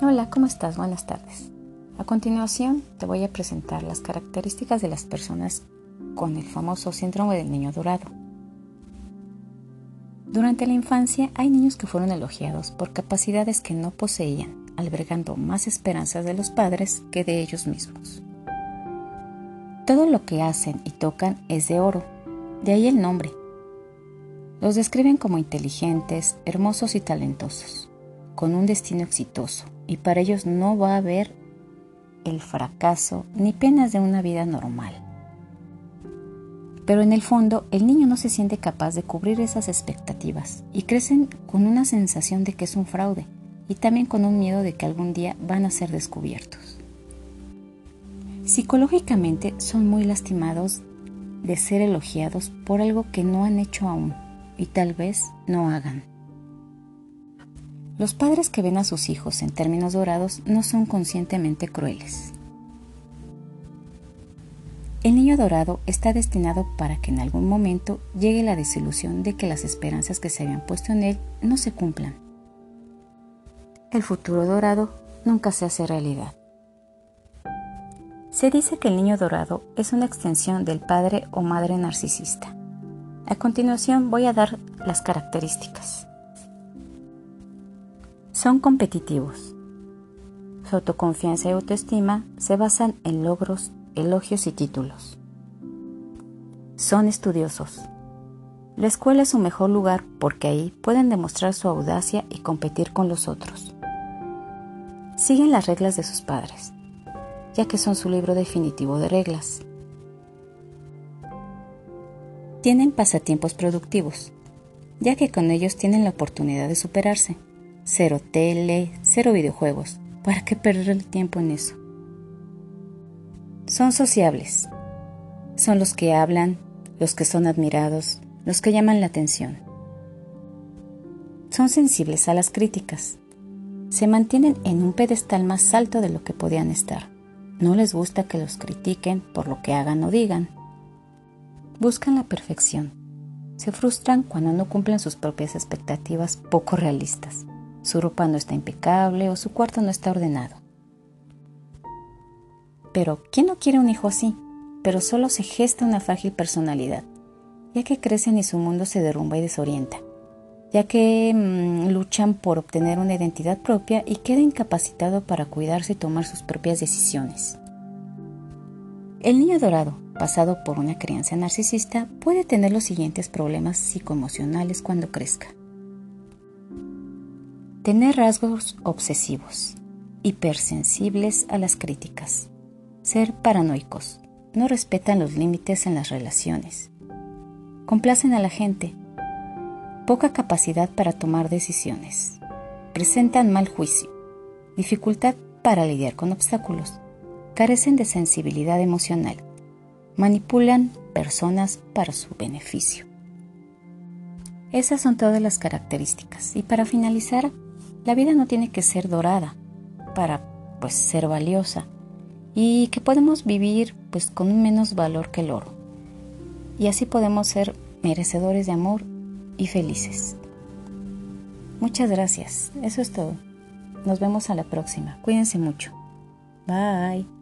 Hola, ¿cómo estás? Buenas tardes. A continuación te voy a presentar las características de las personas con el famoso síndrome del niño dorado. Durante la infancia hay niños que fueron elogiados por capacidades que no poseían, albergando más esperanzas de los padres que de ellos mismos. Todo lo que hacen y tocan es de oro, de ahí el nombre. Los describen como inteligentes, hermosos y talentosos, con un destino exitoso, y para ellos no va a haber el fracaso ni penas de una vida normal. Pero en el fondo el niño no se siente capaz de cubrir esas expectativas y crecen con una sensación de que es un fraude y también con un miedo de que algún día van a ser descubiertos. Psicológicamente son muy lastimados de ser elogiados por algo que no han hecho aún y tal vez no hagan. Los padres que ven a sus hijos en términos dorados no son conscientemente crueles. El niño dorado está destinado para que en algún momento llegue la desilusión de que las esperanzas que se habían puesto en él no se cumplan. El futuro dorado nunca se hace realidad. Se dice que el niño dorado es una extensión del padre o madre narcisista. A continuación voy a dar las características. Son competitivos. Su autoconfianza y autoestima se basan en logros, elogios y títulos. Son estudiosos. La escuela es su mejor lugar porque ahí pueden demostrar su audacia y competir con los otros. Siguen las reglas de sus padres, ya que son su libro definitivo de reglas. Tienen pasatiempos productivos, ya que con ellos tienen la oportunidad de superarse cero tele, cero videojuegos. ¿Para qué perder el tiempo en eso? Son sociables. Son los que hablan, los que son admirados, los que llaman la atención. Son sensibles a las críticas. Se mantienen en un pedestal más alto de lo que podían estar. No les gusta que los critiquen por lo que hagan o digan. Buscan la perfección. Se frustran cuando no cumplen sus propias expectativas poco realistas su ropa no está impecable o su cuarto no está ordenado. Pero, ¿quién no quiere un hijo así? Pero solo se gesta una frágil personalidad, ya que crecen y su mundo se derrumba y desorienta, ya que mm, luchan por obtener una identidad propia y queda incapacitado para cuidarse y tomar sus propias decisiones. El niño dorado, pasado por una crianza narcisista, puede tener los siguientes problemas psicoemocionales cuando crezca. Tener rasgos obsesivos, hipersensibles a las críticas, ser paranoicos, no respetan los límites en las relaciones, complacen a la gente, poca capacidad para tomar decisiones, presentan mal juicio, dificultad para lidiar con obstáculos, carecen de sensibilidad emocional, manipulan personas para su beneficio. Esas son todas las características. Y para finalizar, la vida no tiene que ser dorada para pues ser valiosa y que podemos vivir pues con menos valor que el oro. Y así podemos ser merecedores de amor y felices. Muchas gracias. Eso es todo. Nos vemos a la próxima. Cuídense mucho. Bye.